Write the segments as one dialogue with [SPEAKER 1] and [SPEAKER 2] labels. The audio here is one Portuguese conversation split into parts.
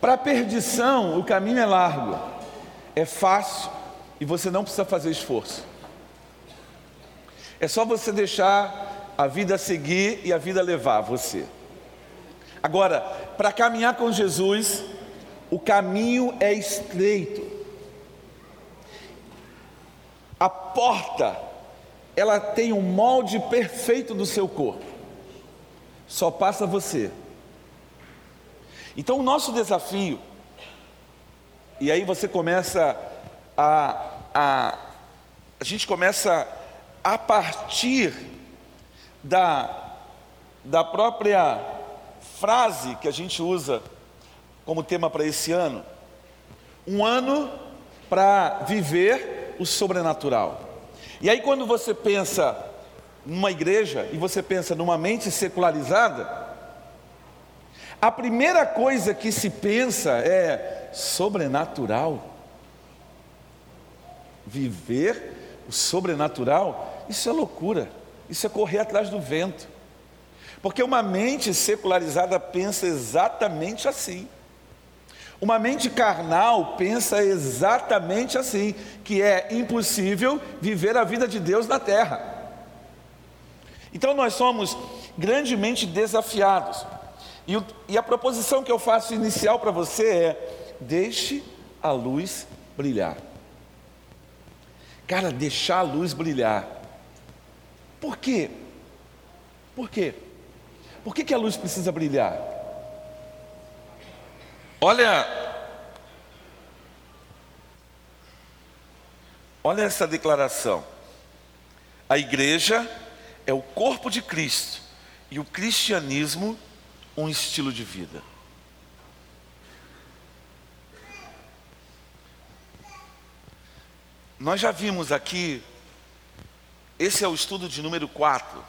[SPEAKER 1] Para a perdição, o caminho é largo, é fácil e você não precisa fazer esforço. É só você deixar a vida seguir e a vida levar você. Agora, para caminhar com Jesus, o caminho é estreito. A porta, ela tem um molde perfeito do seu corpo. Só passa você. Então, o nosso desafio, e aí você começa a, a, a gente começa a partir da, da própria frase que a gente usa como tema para esse ano, um ano para viver o sobrenatural. E aí, quando você pensa numa igreja e você pensa numa mente secularizada, a primeira coisa que se pensa é sobrenatural. Viver o sobrenatural, isso é loucura, isso é correr atrás do vento. Porque uma mente secularizada pensa exatamente assim. Uma mente carnal pensa exatamente assim, que é impossível viver a vida de Deus na terra. Então nós somos grandemente desafiados e, o, e a proposição que eu faço inicial para você é: deixe a luz brilhar. Cara, deixar a luz brilhar. Por quê? Por quê? Por que, que a luz precisa brilhar? Olha, olha essa declaração. A igreja é o corpo de Cristo e o cristianismo um estilo de vida. Nós já vimos aqui, esse é o estudo de número 4.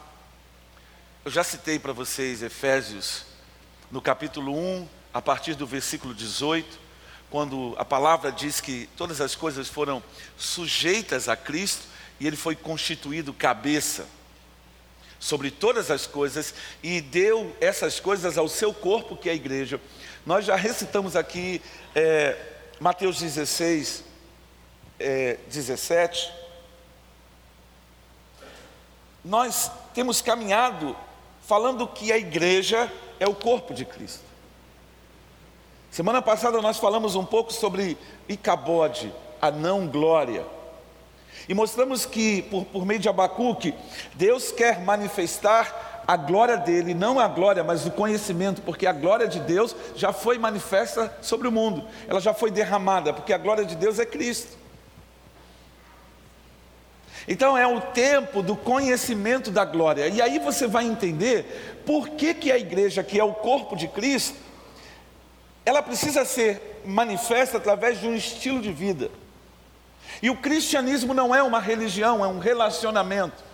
[SPEAKER 1] Eu já citei para vocês Efésios, no capítulo 1, a partir do versículo 18, quando a palavra diz que todas as coisas foram sujeitas a Cristo e ele foi constituído cabeça sobre todas as coisas e deu essas coisas ao seu corpo, que é a igreja. Nós já recitamos aqui é, Mateus 16, é, 17. Nós temos caminhado falando que a igreja é o corpo de Cristo. Semana passada nós falamos um pouco sobre Icabode, a não glória. E mostramos que, por, por meio de Abacuque, Deus quer manifestar a glória dele, não a glória, mas o conhecimento, porque a glória de Deus já foi manifesta sobre o mundo, ela já foi derramada, porque a glória de Deus é Cristo. Então é o tempo do conhecimento da glória, e aí você vai entender por que, que a igreja, que é o corpo de Cristo, ela precisa ser manifesta através de um estilo de vida. E o cristianismo não é uma religião, é um relacionamento.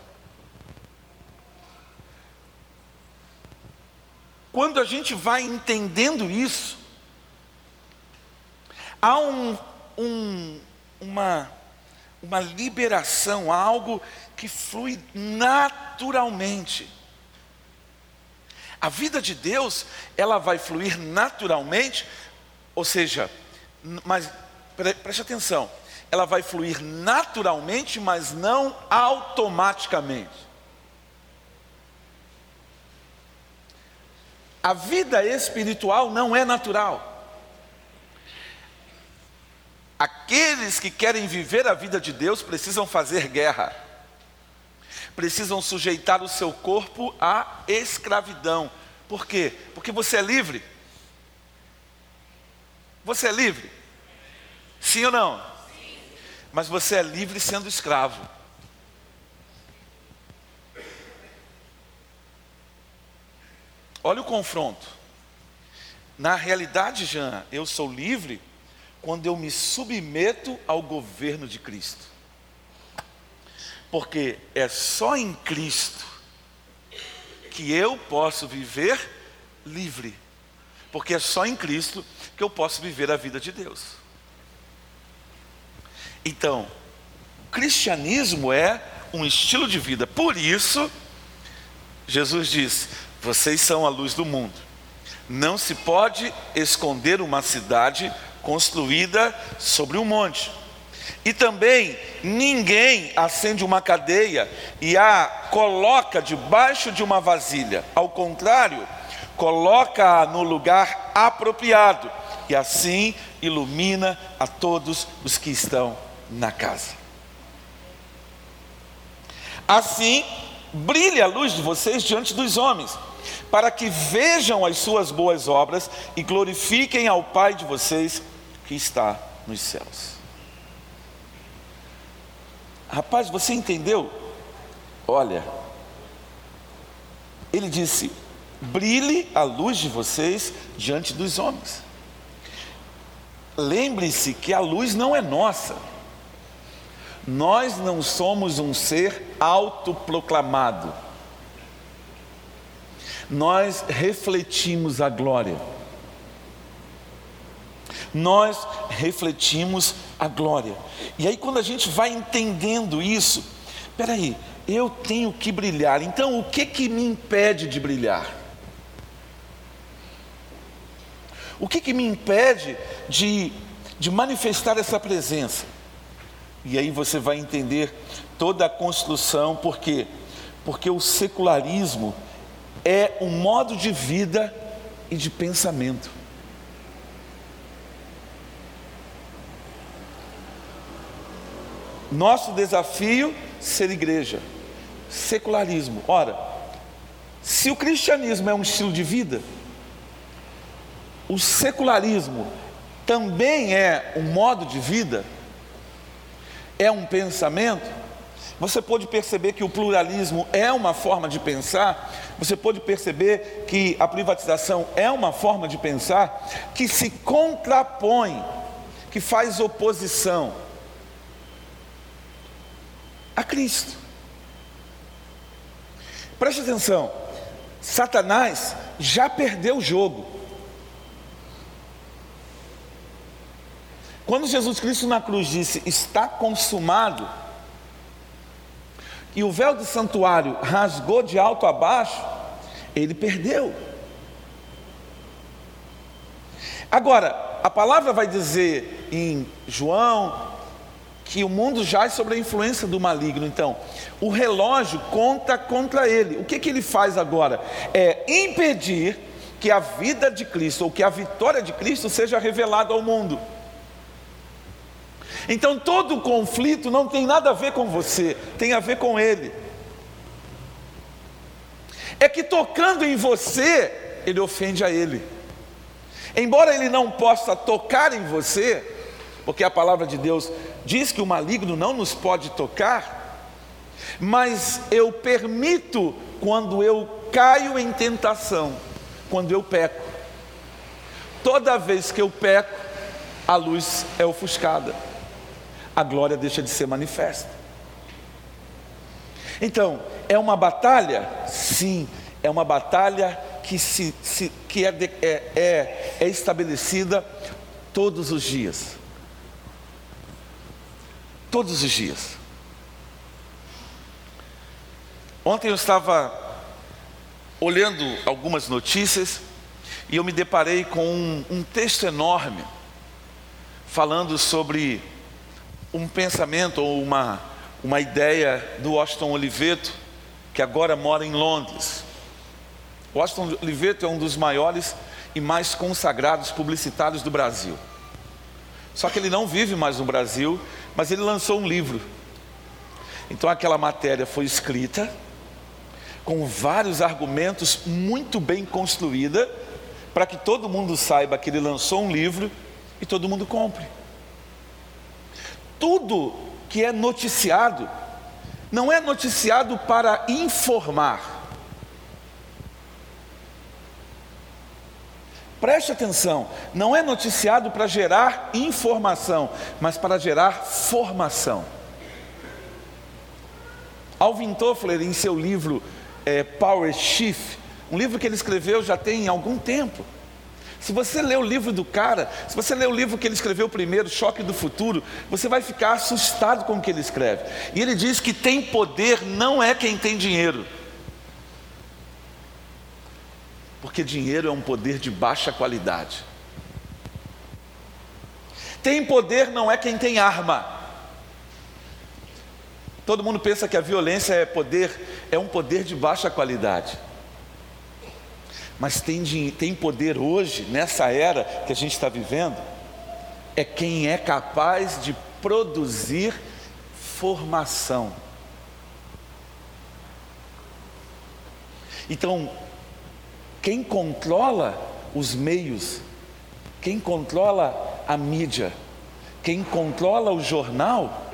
[SPEAKER 1] Quando a gente vai entendendo isso, há um, um, uma, uma liberação, algo que flui naturalmente. A vida de Deus, ela vai fluir naturalmente, ou seja, mas preste atenção, ela vai fluir naturalmente, mas não automaticamente. A vida espiritual não é natural. Aqueles que querem viver a vida de Deus precisam fazer guerra, precisam sujeitar o seu corpo à escravidão. Por quê? Porque você é livre. Você é livre? Sim ou não? mas você é livre sendo escravo. Olha o confronto. Na realidade, Jean, eu sou livre quando eu me submeto ao governo de Cristo. Porque é só em Cristo que eu posso viver livre. Porque é só em Cristo que eu posso viver a vida de Deus. Então, o cristianismo é um estilo de vida. Por isso, Jesus diz: Vocês são a luz do mundo. Não se pode esconder uma cidade construída sobre um monte. E também ninguém acende uma cadeia e a coloca debaixo de uma vasilha. Ao contrário, coloca-a no lugar apropriado e assim ilumina a todos os que estão na casa. Assim, brilhe a luz de vocês diante dos homens, para que vejam as suas boas obras e glorifiquem ao Pai de vocês que está nos céus. Rapaz, você entendeu? Olha, ele disse: brilhe a luz de vocês diante dos homens. Lembre-se que a luz não é nossa. Nós não somos um ser autoproclamado. Nós refletimos a glória. Nós refletimos a glória. E aí, quando a gente vai entendendo isso, peraí, eu tenho que brilhar. Então, o que que me impede de brilhar? O que que me impede de, de manifestar essa presença? E aí você vai entender toda a construção, por quê? Porque o secularismo é um modo de vida e de pensamento. Nosso desafio ser igreja, secularismo. Ora, se o cristianismo é um estilo de vida, o secularismo também é um modo de vida, é um pensamento, você pode perceber que o pluralismo é uma forma de pensar, você pode perceber que a privatização é uma forma de pensar que se contrapõe, que faz oposição a Cristo. Preste atenção, Satanás já perdeu o jogo. Quando Jesus Cristo na cruz disse: Está consumado, e o véu do santuário rasgou de alto a baixo, ele perdeu. Agora, a palavra vai dizer em João que o mundo jaz sobre a influência do maligno. Então, o relógio conta contra ele. O que, que ele faz agora? É impedir que a vida de Cristo ou que a vitória de Cristo seja revelada ao mundo. Então todo conflito não tem nada a ver com você, tem a ver com ele. É que tocando em você, ele ofende a ele. Embora ele não possa tocar em você, porque a palavra de Deus diz que o maligno não nos pode tocar, mas eu permito quando eu caio em tentação, quando eu peco. Toda vez que eu peco, a luz é ofuscada a glória deixa de ser manifesta. Então, é uma batalha? Sim, é uma batalha que, se, se que é, é, é, é estabelecida todos os dias. Todos os dias. Ontem eu estava olhando algumas notícias e eu me deparei com um, um texto enorme falando sobre um pensamento ou uma, uma ideia do Washington Oliveto, que agora mora em Londres. Washington Oliveto é um dos maiores e mais consagrados publicitários do Brasil. Só que ele não vive mais no Brasil, mas ele lançou um livro. Então aquela matéria foi escrita com vários argumentos muito bem construída para que todo mundo saiba que ele lançou um livro e todo mundo compre tudo que é noticiado não é noticiado para informar. Preste atenção, não é noticiado para gerar informação, mas para gerar formação. Alvin Toffler, em seu livro é, Power Shift, um livro que ele escreveu já tem algum tempo, se você ler o livro do cara, se você ler o livro que ele escreveu primeiro, Choque do Futuro, você vai ficar assustado com o que ele escreve. E ele diz que tem poder não é quem tem dinheiro. Porque dinheiro é um poder de baixa qualidade. Tem poder não é quem tem arma. Todo mundo pensa que a violência é poder, é um poder de baixa qualidade. Mas tem, tem poder hoje, nessa era que a gente está vivendo, é quem é capaz de produzir formação. Então, quem controla os meios, quem controla a mídia, quem controla o jornal,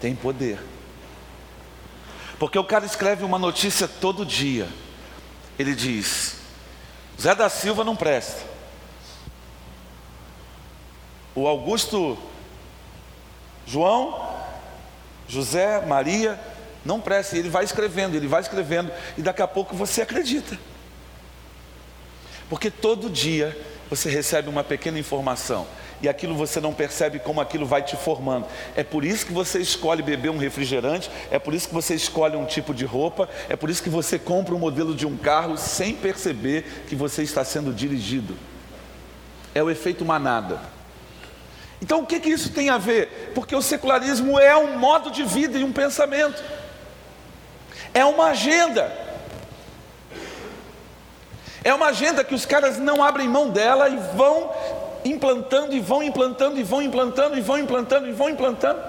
[SPEAKER 1] tem poder. Porque o cara escreve uma notícia todo dia. Ele diz: Zé da Silva não presta. O Augusto João, José, Maria, não presta. Ele vai escrevendo, ele vai escrevendo, e daqui a pouco você acredita. Porque todo dia você recebe uma pequena informação e aquilo você não percebe como aquilo vai te formando. É por isso que você escolhe beber um refrigerante, é por isso que você escolhe um tipo de roupa, é por isso que você compra um modelo de um carro sem perceber que você está sendo dirigido. É o efeito manada. Então o que, que isso tem a ver? Porque o secularismo é um modo de vida e um pensamento, é uma agenda. É uma agenda que os caras não abrem mão dela e vão implantando e vão implantando e vão implantando e vão implantando e vão implantando.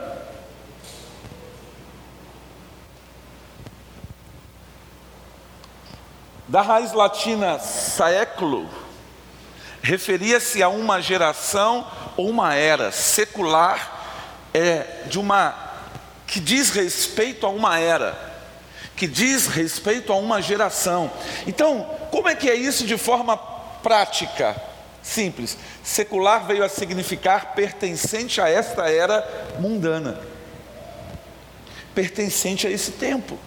[SPEAKER 1] Da raiz latina século, referia-se a uma geração ou uma era secular, é de uma que diz respeito a uma era, que diz respeito a uma geração. Então, como é que é isso de forma prática? Simples. Secular veio a significar pertencente a esta era mundana. Pertencente a esse tempo.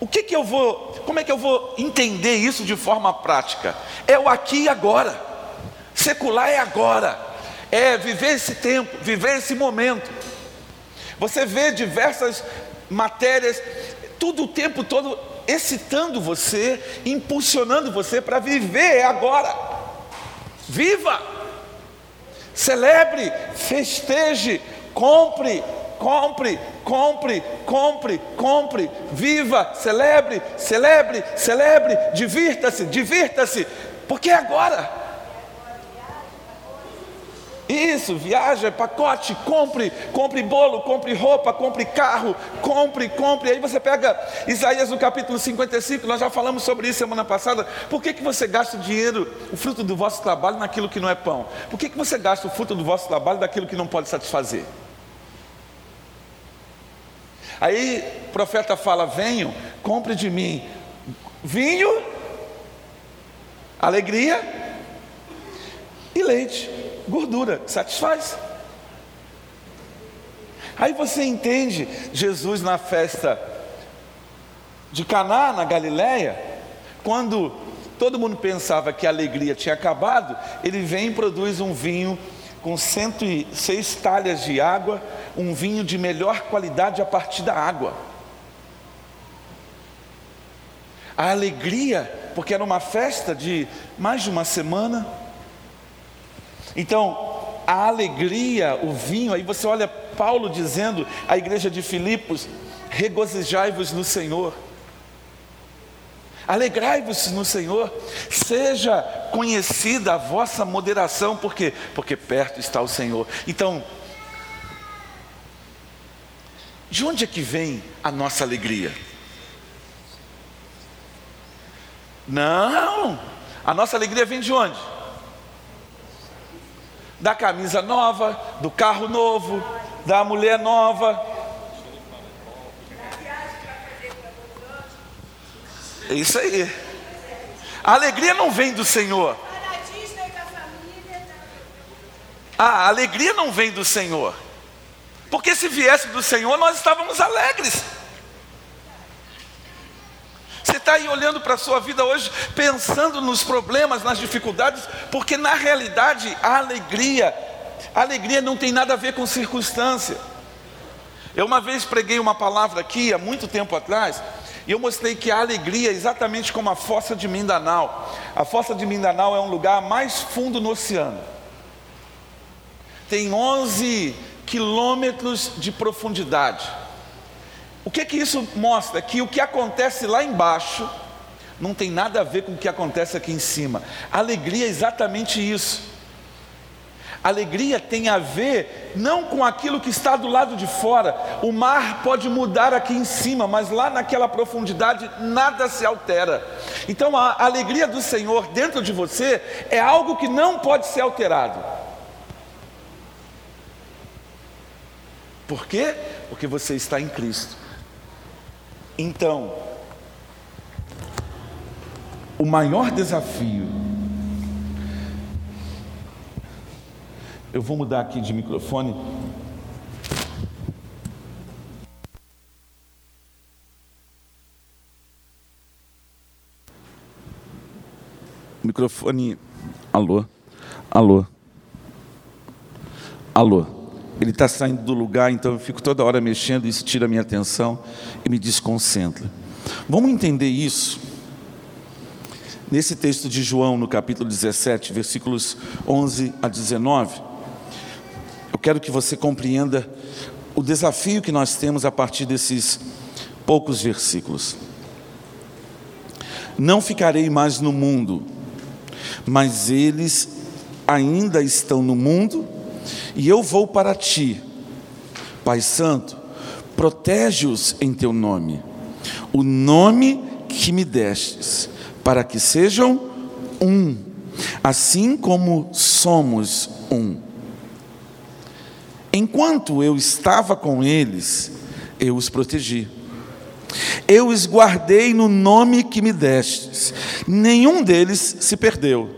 [SPEAKER 1] O que que eu vou, como é que eu vou entender isso de forma prática? É o aqui e agora. Secular é agora. É viver esse tempo, viver esse momento. Você vê diversas matérias, tudo o tempo todo excitando você, impulsionando você para viver agora. Viva! Celebre, festeje, compre, compre, compre, compre, compre, viva, celebre, celebre, celebre, divirta-se, divirta-se, porque é agora. Isso, viaja, pacote, compre, compre bolo, compre roupa, compre carro, compre, compre. Aí você pega Isaías no capítulo 55, nós já falamos sobre isso semana passada. Por que, que você gasta o dinheiro, o fruto do vosso trabalho, naquilo que não é pão? Por que, que você gasta o fruto do vosso trabalho daquilo que não pode satisfazer? Aí o profeta fala: Venham, compre de mim vinho, alegria e leite gordura, satisfaz. Aí você entende Jesus na festa de Caná, na Galileia, quando todo mundo pensava que a alegria tinha acabado, ele vem e produz um vinho com 106 talhas de água, um vinho de melhor qualidade a partir da água. A alegria, porque era uma festa de mais de uma semana, então, a alegria, o vinho, aí você olha Paulo dizendo à igreja de Filipos: regozijai-vos no Senhor. Alegrai-vos no Senhor, seja conhecida a vossa moderação, porque porque perto está o Senhor. Então, de onde é que vem a nossa alegria? Não, a nossa alegria vem de onde? Da camisa nova, do carro novo, da mulher nova. É isso aí. A alegria não vem do Senhor. A alegria não vem do Senhor. Porque se viesse do Senhor, nós estávamos alegres. Está aí olhando para a sua vida hoje, pensando nos problemas, nas dificuldades, porque na realidade a alegria, a alegria não tem nada a ver com circunstância. Eu uma vez preguei uma palavra aqui, há muito tempo atrás, E eu mostrei que a alegria é exatamente como a fossa de Mindanao. A fossa de Mindanao é um lugar mais fundo no oceano. Tem 11 quilômetros de profundidade. O que que isso mostra? Que o que acontece lá embaixo não tem nada a ver com o que acontece aqui em cima. Alegria é exatamente isso. Alegria tem a ver não com aquilo que está do lado de fora. O mar pode mudar aqui em cima, mas lá naquela profundidade nada se altera. Então a alegria do Senhor dentro de você é algo que não pode ser alterado. Por quê? Porque você está em Cristo. Então, o maior desafio Eu vou mudar aqui de microfone. Microfone. Alô? Alô? Alô? Ele está saindo do lugar, então eu fico toda hora mexendo, isso tira a minha atenção e me desconcentra. Vamos entender isso nesse texto de João, no capítulo 17, versículos 11 a 19. Eu quero que você compreenda o desafio que nós temos a partir desses poucos versículos. Não ficarei mais no mundo, mas eles ainda estão no mundo, e eu vou para ti. Pai Santo, protege-os em teu nome, o nome que me destes, para que sejam um, assim como somos um. Enquanto eu estava com eles, eu os protegi. Eu os guardei no nome que me destes. Nenhum deles se perdeu,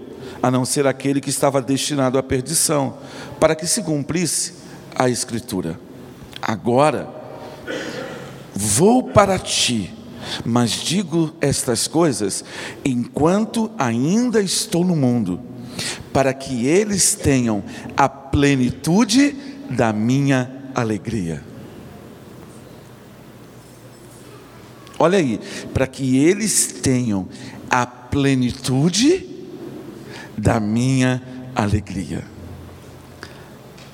[SPEAKER 1] a não ser aquele que estava destinado à perdição, para que se cumprisse a Escritura. Agora, vou para ti, mas digo estas coisas enquanto ainda estou no mundo, para que eles tenham a plenitude da minha alegria. Olha aí, para que eles tenham a plenitude da minha alegria.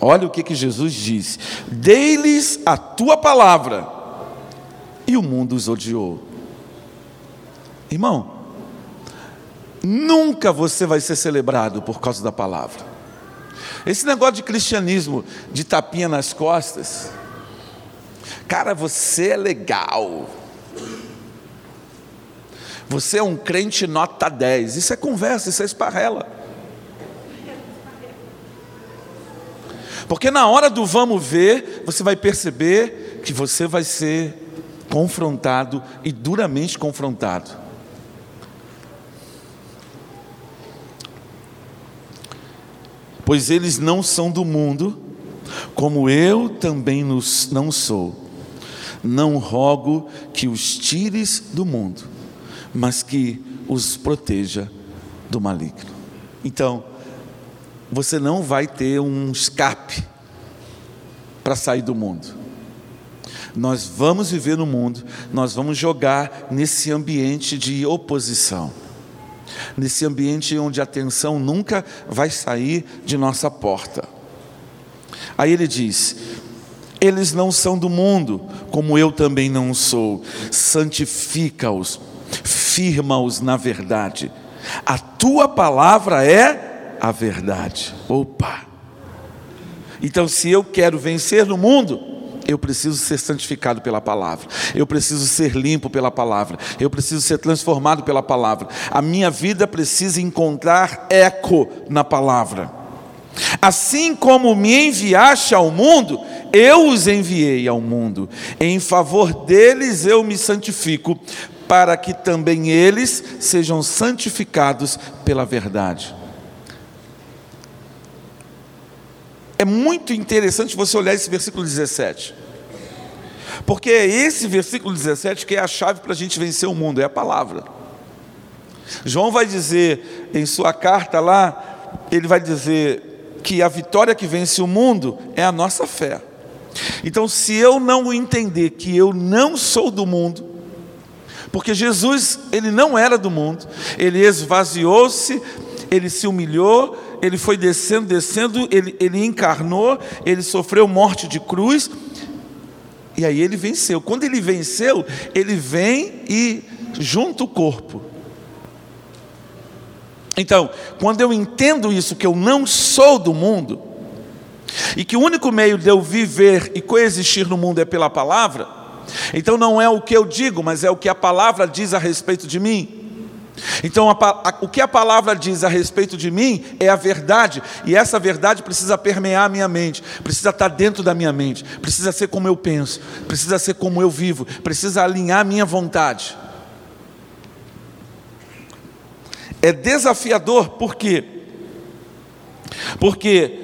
[SPEAKER 1] Olha o que, que Jesus diz: Dei-lhes a tua palavra, e o mundo os odiou. Irmão, nunca você vai ser celebrado por causa da palavra. Esse negócio de cristianismo, de tapinha nas costas, cara, você é legal. Você é um crente nota 10. Isso é conversa, isso é esparrela. Porque na hora do vamos ver, você vai perceber que você vai ser confrontado e duramente confrontado. pois eles não são do mundo, como eu também não sou. Não rogo que os tires do mundo, mas que os proteja do maligno. Então, você não vai ter um escape para sair do mundo. Nós vamos viver no mundo, nós vamos jogar nesse ambiente de oposição nesse ambiente onde a tensão nunca vai sair de nossa porta. Aí ele diz: Eles não são do mundo, como eu também não sou. Santifica-os, firma-os na verdade. A tua palavra é a verdade. Opa! Então, se eu quero vencer no mundo, eu preciso ser santificado pela palavra, eu preciso ser limpo pela palavra, eu preciso ser transformado pela palavra. A minha vida precisa encontrar eco na palavra. Assim como me enviaste ao mundo, eu os enviei ao mundo. Em favor deles eu me santifico, para que também eles sejam santificados pela verdade. É muito interessante você olhar esse versículo 17. Porque é esse versículo 17 que é a chave para a gente vencer o mundo, é a palavra. João vai dizer em sua carta lá, ele vai dizer que a vitória que vence o mundo é a nossa fé. Então, se eu não entender que eu não sou do mundo, Porque Jesus, ele não era do mundo, ele esvaziou-se, ele se humilhou, ele foi descendo, descendo, ele, ele encarnou, ele sofreu morte de cruz, e aí ele venceu. Quando ele venceu, ele vem e junta o corpo. Então, quando eu entendo isso, que eu não sou do mundo, e que o único meio de eu viver e coexistir no mundo é pela palavra, então não é o que eu digo, mas é o que a palavra diz a respeito de mim. Então, a, a, o que a palavra diz a respeito de mim é a verdade, e essa verdade precisa permear a minha mente, precisa estar dentro da minha mente, precisa ser como eu penso, precisa ser como eu vivo, precisa alinhar a minha vontade. É desafiador, por quê? Porque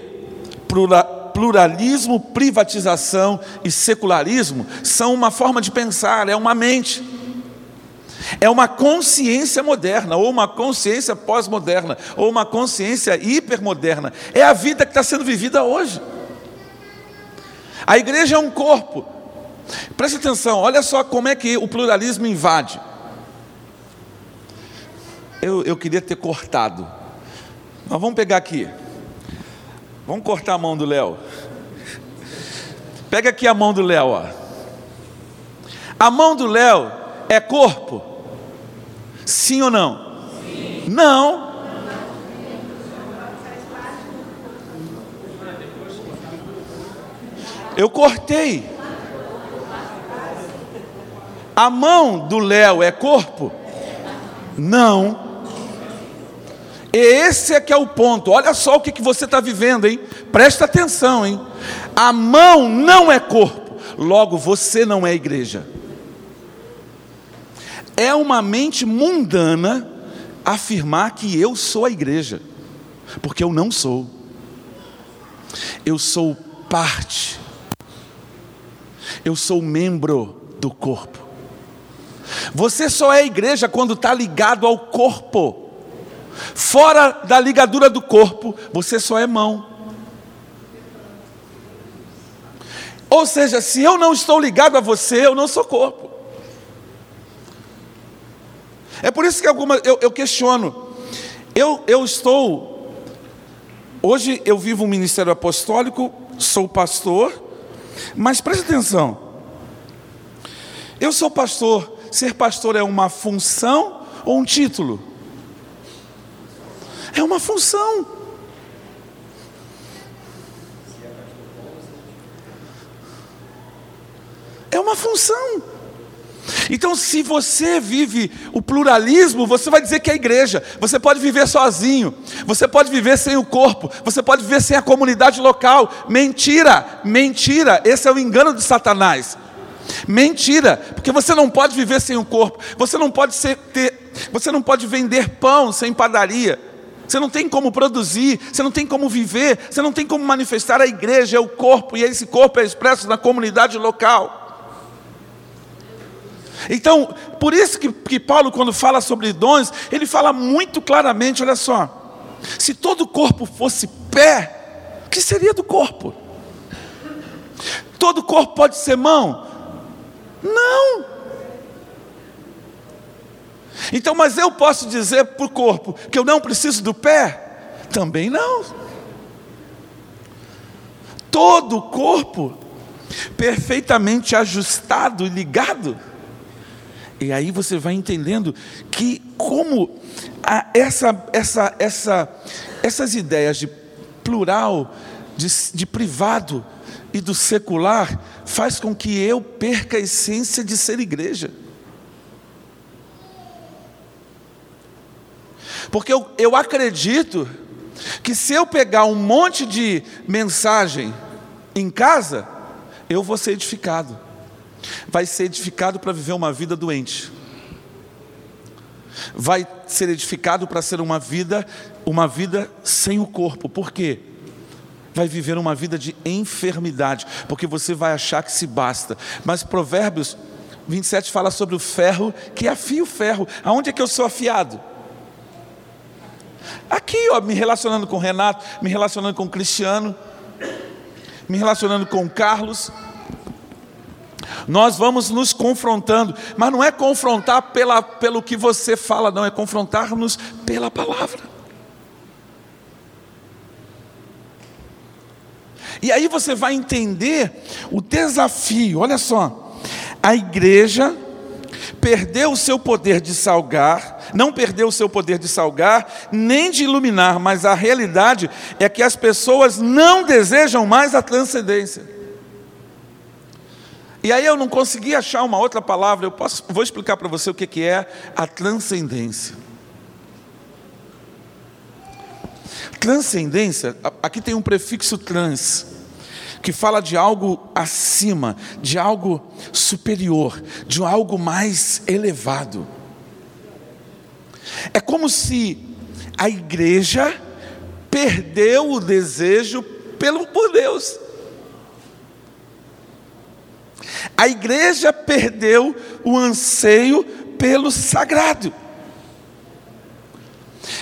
[SPEAKER 1] pluralismo, privatização e secularismo são uma forma de pensar, é uma mente. É uma consciência moderna, ou uma consciência pós-moderna, ou uma consciência hipermoderna. É a vida que está sendo vivida hoje. A igreja é um corpo. Preste atenção, olha só como é que o pluralismo invade. Eu, eu queria ter cortado. Mas vamos pegar aqui. Vamos cortar a mão do Léo. Pega aqui a mão do Léo, ó. A mão do Léo é corpo? Sim ou não? Sim. Não. Eu cortei. A mão do Léo é corpo? Não. E esse é que é o ponto. Olha só o que, que você está vivendo, hein? Presta atenção, hein? A mão não é corpo, logo você não é igreja. É uma mente mundana afirmar que eu sou a igreja, porque eu não sou. Eu sou parte. Eu sou membro do corpo. Você só é igreja quando está ligado ao corpo. Fora da ligadura do corpo, você só é mão. Ou seja, se eu não estou ligado a você, eu não sou corpo. É por isso que algumas eu, eu questiono. Eu, eu estou. Hoje eu vivo um ministério apostólico, sou pastor, mas preste atenção. Eu sou pastor. Ser pastor é uma função ou um título? É uma função. É uma função. Então, se você vive o pluralismo, você vai dizer que é igreja. Você pode viver sozinho, você pode viver sem o corpo, você pode viver sem a comunidade local. Mentira, mentira. Esse é o engano de Satanás. Mentira, porque você não pode viver sem o corpo. Você não pode ser, ter, você não pode vender pão sem padaria você não tem como produzir, você não tem como viver, você não tem como manifestar a igreja, é o corpo, e esse corpo é expresso na comunidade local. Então, por isso que, que Paulo, quando fala sobre dons, ele fala muito claramente: olha só, se todo o corpo fosse pé, o que seria do corpo? Todo corpo pode ser mão? Não. Então, mas eu posso dizer para o corpo que eu não preciso do pé? Também não. Todo o corpo perfeitamente ajustado e ligado. E aí você vai entendendo que como essa, essa, essa, essas ideias de plural, de, de privado e do secular faz com que eu perca a essência de ser igreja. Porque eu, eu acredito que se eu pegar um monte de mensagem em casa, eu vou ser edificado. Vai ser edificado para viver uma vida doente. Vai ser edificado para ser uma vida, uma vida sem o corpo. Por quê? Vai viver uma vida de enfermidade, porque você vai achar que se basta. Mas Provérbios 27 fala sobre o ferro que afia o ferro. Aonde é que eu sou afiado? Aqui, ó, me relacionando com Renato, me relacionando com Cristiano, me relacionando com Carlos. Nós vamos nos confrontando, mas não é confrontar pela, pelo que você fala, não, é confrontar-nos pela palavra. E aí você vai entender o desafio, olha só, a igreja perdeu o seu poder de salgar, não perdeu o seu poder de salgar, nem de iluminar, mas a realidade é que as pessoas não desejam mais a transcendência. E aí eu não consegui achar uma outra palavra, eu posso, vou explicar para você o que, que é a transcendência. Transcendência, aqui tem um prefixo trans, que fala de algo acima, de algo superior, de algo mais elevado. É como se a igreja perdeu o desejo pelo por Deus. A igreja perdeu o anseio pelo sagrado.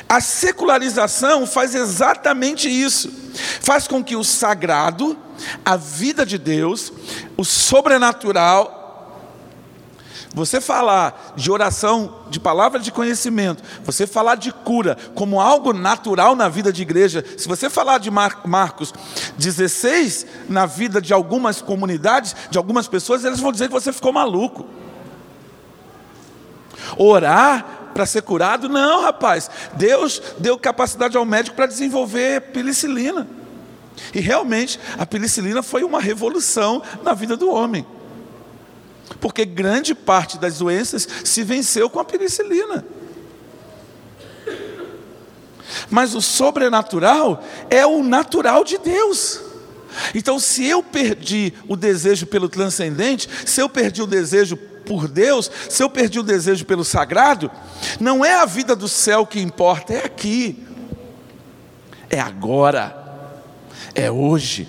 [SPEAKER 1] A secularização faz exatamente isso. Faz com que o sagrado, a vida de Deus, o sobrenatural, você falar de oração, de palavra de conhecimento, você falar de cura como algo natural na vida de igreja, se você falar de Mar Marcos 16 na vida de algumas comunidades, de algumas pessoas, eles vão dizer que você ficou maluco. Orar para ser curado? Não, rapaz. Deus deu capacidade ao médico para desenvolver penicilina. E realmente a penicilina foi uma revolução na vida do homem. Porque grande parte das doenças se venceu com a penicilina. Mas o sobrenatural é o natural de Deus. Então, se eu perdi o desejo pelo transcendente, se eu perdi o desejo por Deus, se eu perdi o desejo pelo sagrado, não é a vida do céu que importa, é aqui, é agora, é hoje.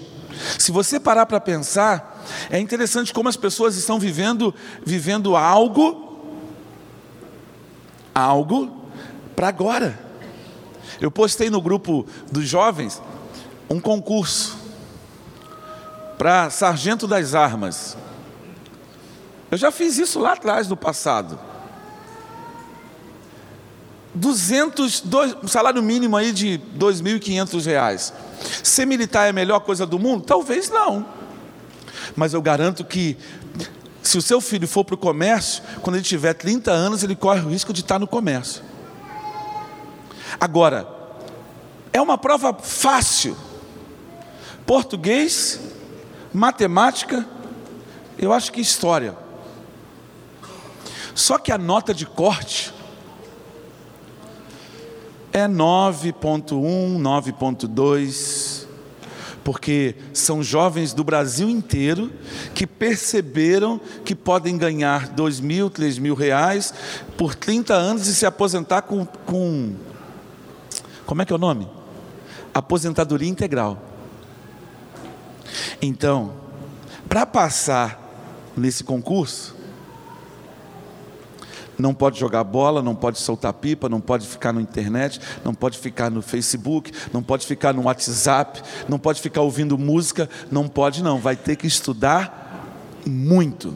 [SPEAKER 1] Se você parar para pensar, é interessante como as pessoas estão vivendo, vivendo algo, algo para agora. Eu postei no grupo dos jovens um concurso para sargento das armas. Eu já fiz isso lá atrás no passado. 200, dois, um salário mínimo aí de R$ 2.500. Ser militar é a melhor coisa do mundo? Talvez não. Mas eu garanto que, se o seu filho for para o comércio, quando ele tiver 30 anos, ele corre o risco de estar no comércio. Agora, é uma prova fácil. Português, matemática, eu acho que história. Só que a nota de corte é 9.1, 9.2 porque são jovens do Brasil inteiro que perceberam que podem ganhar dois mil, três mil reais por 30 anos e se aposentar com, com como é que é o nome? Aposentadoria integral. Então, para passar nesse concurso, não pode jogar bola, não pode soltar pipa, não pode ficar na internet, não pode ficar no Facebook, não pode ficar no WhatsApp, não pode ficar ouvindo música, não pode não, vai ter que estudar muito.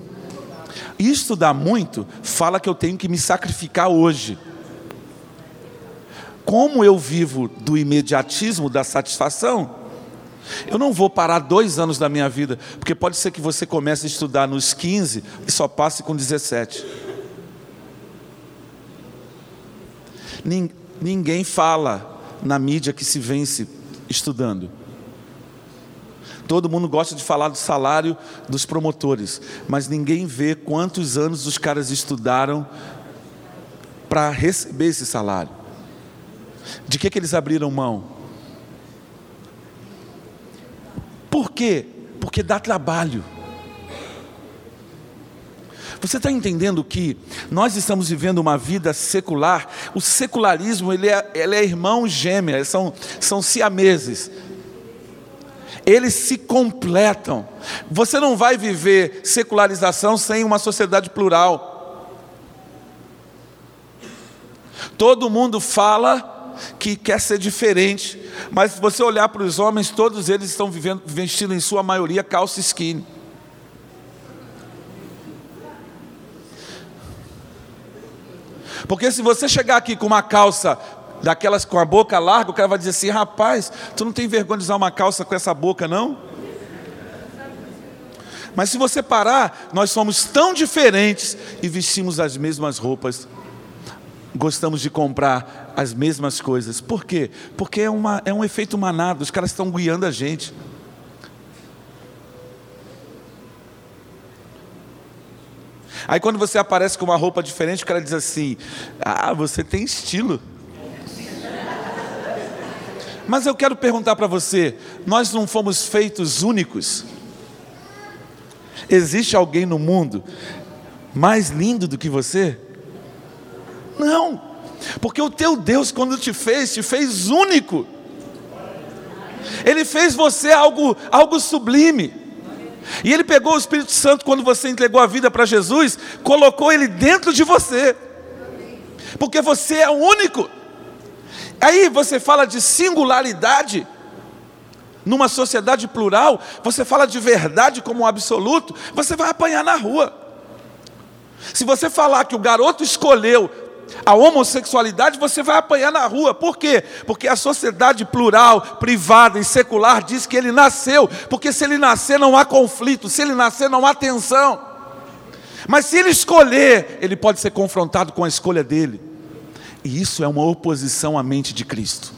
[SPEAKER 1] E estudar muito fala que eu tenho que me sacrificar hoje. Como eu vivo do imediatismo, da satisfação, eu não vou parar dois anos da minha vida, porque pode ser que você comece a estudar nos 15 e só passe com 17. Ninguém fala na mídia que se vence estudando. Todo mundo gosta de falar do salário dos promotores, mas ninguém vê quantos anos os caras estudaram para receber esse salário. De que, que eles abriram mão? Por quê? Porque dá trabalho. Você está entendendo que nós estamos vivendo uma vida secular? O secularismo ele é, ele é irmão gêmeo, são, são siameses. Eles se completam. Você não vai viver secularização sem uma sociedade plural. Todo mundo fala que quer ser diferente, mas se você olhar para os homens, todos eles estão vivendo, vestindo em sua maioria calça skinny. Porque se você chegar aqui com uma calça daquelas com a boca larga, o cara vai dizer assim: rapaz, tu não tem vergonha de usar uma calça com essa boca, não? Mas se você parar, nós somos tão diferentes e vestimos as mesmas roupas, gostamos de comprar as mesmas coisas. Por quê? Porque é, uma, é um efeito manado, os caras estão guiando a gente. Aí quando você aparece com uma roupa diferente, o cara diz assim: Ah, você tem estilo. Mas eu quero perguntar para você: nós não fomos feitos únicos? Existe alguém no mundo mais lindo do que você? Não, porque o teu Deus, quando te fez, te fez único. Ele fez você algo, algo sublime. E ele pegou o Espírito Santo quando você entregou a vida para Jesus, colocou ele dentro de você, porque você é único. Aí você fala de singularidade, numa sociedade plural, você fala de verdade como um absoluto, você vai apanhar na rua. Se você falar que o garoto escolheu a homossexualidade, você vai apanhar na rua. Por quê? Porque a sociedade plural, privada e secular diz que ele nasceu, porque se ele nascer não há conflito, se ele nascer não há tensão. Mas se ele escolher, ele pode ser confrontado com a escolha dele. E isso é uma oposição à mente de Cristo.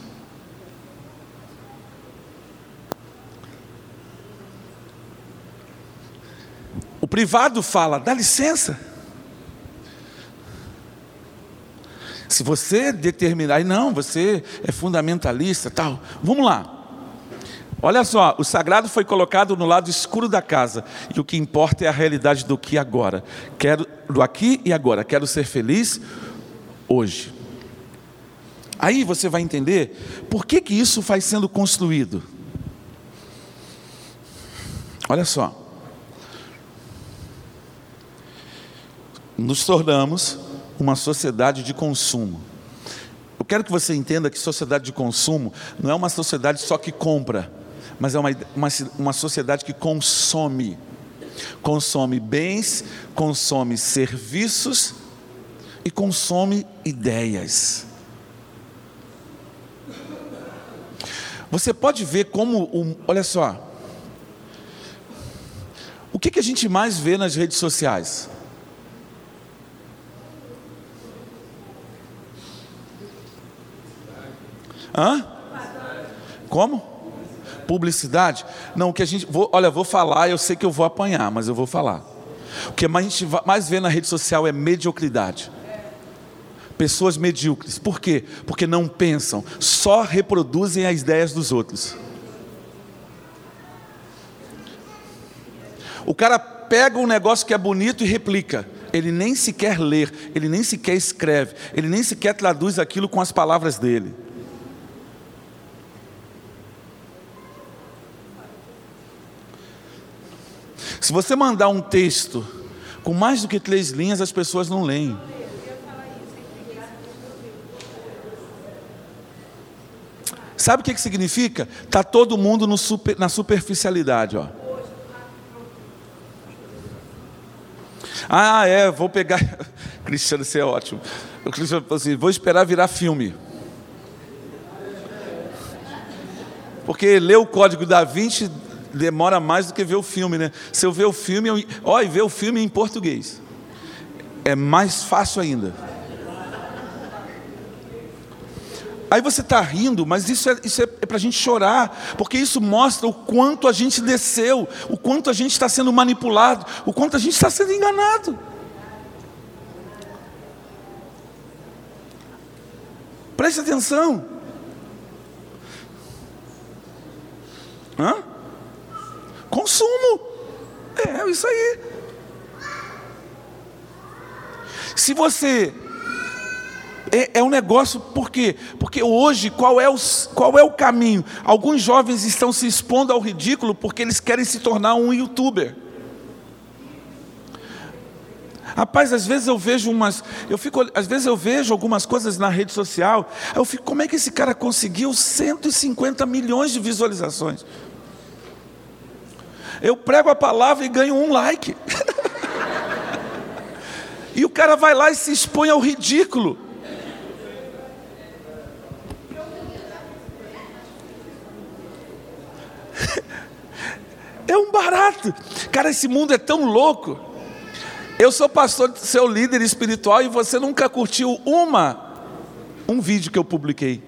[SPEAKER 1] O privado fala, dá licença. Se você determinar, não, você é fundamentalista, tal. Vamos lá. Olha só, o sagrado foi colocado no lado escuro da casa, e o que importa é a realidade do que agora. Quero do aqui e agora. Quero ser feliz hoje. Aí você vai entender por que que isso vai sendo construído. Olha só. Nos tornamos uma sociedade de consumo. Eu quero que você entenda que sociedade de consumo não é uma sociedade só que compra, mas é uma, uma, uma sociedade que consome. Consome bens, consome serviços e consome ideias. Você pode ver como, olha só, o que, que a gente mais vê nas redes sociais? Hã? Como? Publicidade? Não, o que a gente. Vou, olha, vou falar, eu sei que eu vou apanhar, mas eu vou falar. O que a gente mais vê na rede social é mediocridade. Pessoas medíocres. Por quê? Porque não pensam, só reproduzem as ideias dos outros. O cara pega um negócio que é bonito e replica. Ele nem sequer lê, ele nem sequer escreve, ele nem sequer traduz aquilo com as palavras dele. Se você mandar um texto com mais do que três linhas, as pessoas não leem. Sabe o que, que significa? Está todo mundo super, na superficialidade. Ó. Ah, é, vou pegar. Cristiano, você é ótimo. O Cristiano falou assim: vou esperar virar filme. Porque ler o código da Vinci demora mais do que ver o filme, né? Se eu ver o filme, eu, ó, e ver o filme em português. É mais fácil ainda. Aí você está rindo, mas isso é, isso é, é para a gente chorar, porque isso mostra o quanto a gente desceu, o quanto a gente está sendo manipulado, o quanto a gente está sendo enganado. Preste atenção. Hã? Consumo. É isso aí. Se você é, é, um negócio, por quê? Porque hoje, qual é, o, qual é o caminho? Alguns jovens estão se expondo ao ridículo porque eles querem se tornar um youtuber. Rapaz, às vezes eu vejo umas, eu fico, às vezes eu vejo algumas coisas na rede social, eu fico, como é que esse cara conseguiu 150 milhões de visualizações? Eu prego a palavra e ganho um like. E o cara vai lá e se expõe ao ridículo. É um barato. Cara, esse mundo é tão louco. Eu sou pastor, seu líder espiritual e você nunca curtiu uma um vídeo que eu publiquei.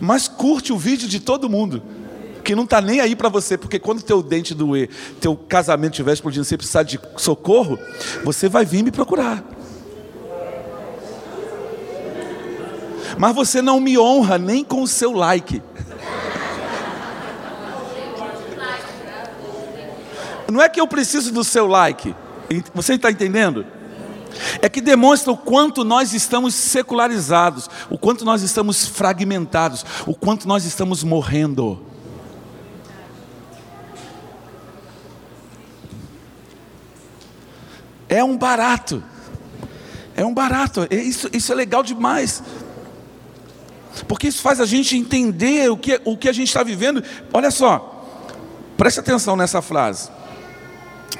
[SPEAKER 1] Mas curte o vídeo de todo mundo que não está nem aí para você, porque quando teu dente doer, teu casamento estiver explodindo, você precisar de socorro, você vai vir me procurar. Mas você não me honra nem com o seu like. Não é que eu preciso do seu like. Você está entendendo? É que demonstra o quanto nós estamos secularizados, o quanto nós estamos fragmentados, o quanto nós estamos morrendo. É um barato. É um barato. É isso, isso é legal demais. Porque isso faz a gente entender o que, o que a gente está vivendo. Olha só, preste atenção nessa frase.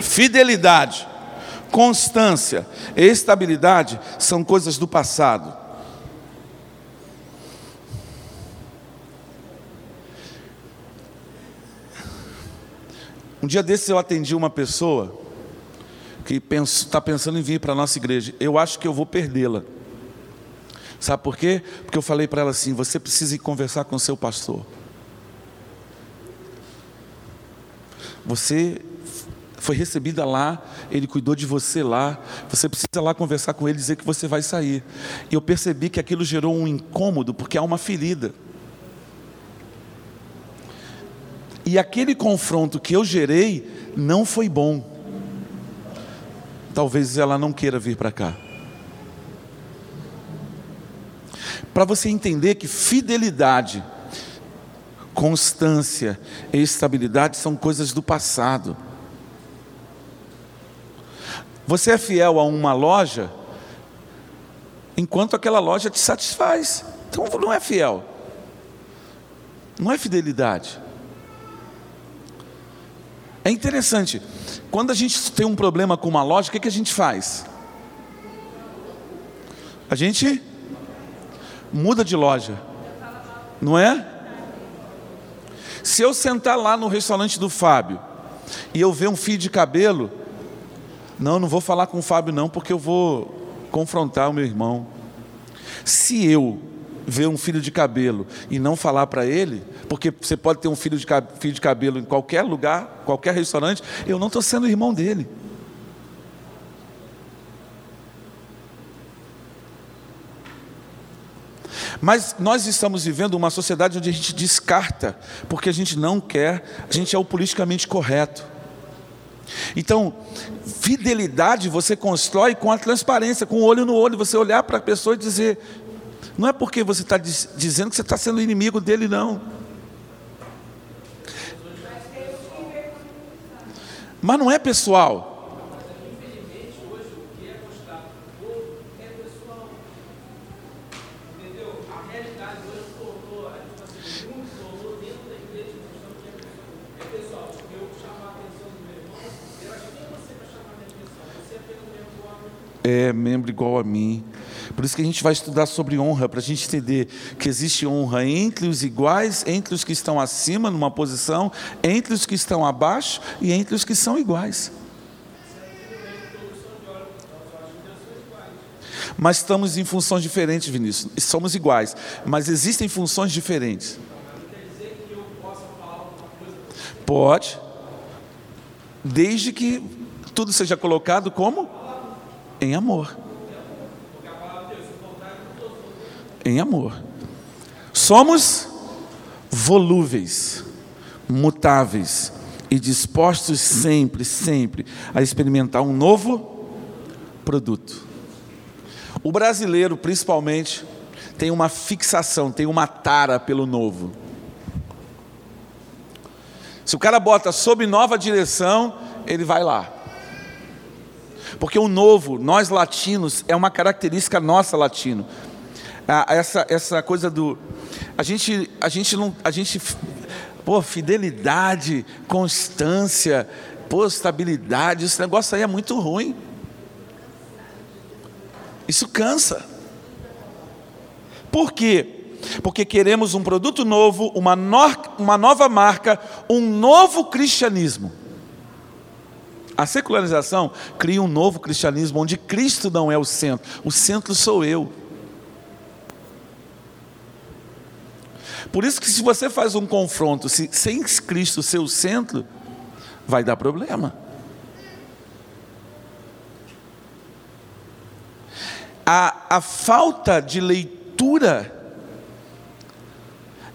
[SPEAKER 1] Fidelidade, constância e estabilidade são coisas do passado. Um dia desses eu atendi uma pessoa que está pensando em vir para a nossa igreja. Eu acho que eu vou perdê-la. Sabe por quê? Porque eu falei para ela assim: você precisa ir conversar com o seu pastor. Você foi recebida lá, ele cuidou de você lá, você precisa lá conversar com ele e dizer que você vai sair. E eu percebi que aquilo gerou um incômodo, porque há uma ferida. E aquele confronto que eu gerei não foi bom talvez ela não queira vir para cá. Para você entender que fidelidade, constância e estabilidade são coisas do passado. Você é fiel a uma loja enquanto aquela loja te satisfaz. Então não é fiel. Não é fidelidade. É interessante. Quando a gente tem um problema com uma loja, o que, que a gente faz? A gente muda de loja, não é? Se eu sentar lá no restaurante do Fábio e eu ver um fio de cabelo, não, não vou falar com o Fábio não, porque eu vou confrontar o meu irmão. Se eu ver um filho de cabelo e não falar para ele, porque você pode ter um filho de, filho de cabelo em qualquer lugar, qualquer restaurante, eu não estou sendo irmão dele. Mas nós estamos vivendo uma sociedade onde a gente descarta, porque a gente não quer, a gente é o politicamente correto. Então, fidelidade você constrói com a transparência, com o olho no olho, você olhar para a pessoa e dizer: não é porque você está dizendo que você está sendo inimigo dele, não. Mas não é pessoal. É membro igual a mim. Por isso que a gente vai estudar sobre honra, para a gente entender que existe honra entre os iguais, entre os que estão acima numa posição, entre os que estão abaixo e entre os que são iguais. Mas estamos em funções diferentes, Vinícius. Somos iguais, mas existem funções diferentes. Pode, desde que tudo seja colocado como em amor. Em amor. Somos volúveis, mutáveis e dispostos sempre, sempre a experimentar um novo produto. O brasileiro, principalmente, tem uma fixação, tem uma tara pelo novo. Se o cara bota sob nova direção, ele vai lá. Porque o novo, nós latinos, é uma característica nossa latino essa, essa coisa do. A gente, a gente não. A gente, pô, fidelidade, constância, pô, estabilidade, esse negócio aí é muito ruim. Isso cansa. Por quê? Porque queremos um produto novo, uma, no, uma nova marca, um novo cristianismo. A secularização cria um novo cristianismo onde Cristo não é o centro, o centro sou eu. Por isso que se você faz um confronto se, sem Cristo ser o centro, vai dar problema. A, a falta de leitura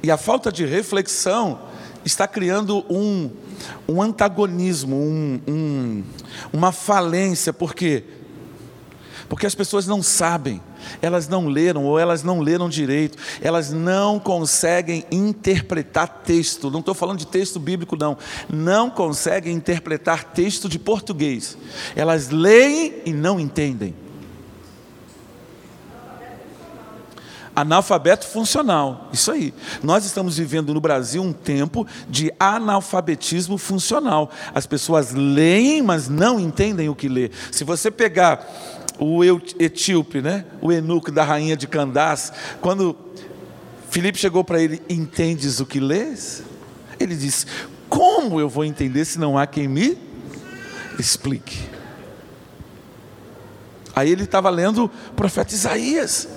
[SPEAKER 1] e a falta de reflexão está criando um, um antagonismo, um, um, uma falência, por quê? Porque as pessoas não sabem, elas não leram ou elas não leram direito, elas não conseguem interpretar texto. Não estou falando de texto bíblico, não. Não conseguem interpretar texto de português. Elas leem e não entendem. Analfabeto funcional, isso aí. Nós estamos vivendo no Brasil um tempo de analfabetismo funcional. As pessoas leem, mas não entendem o que lê. Se você pegar o etíope, né? o eunuco da rainha de Candás, quando Filipe chegou para ele, entendes o que lês? Ele disse, como eu vou entender se não há quem me explique? Aí ele estava lendo o profeta Isaías.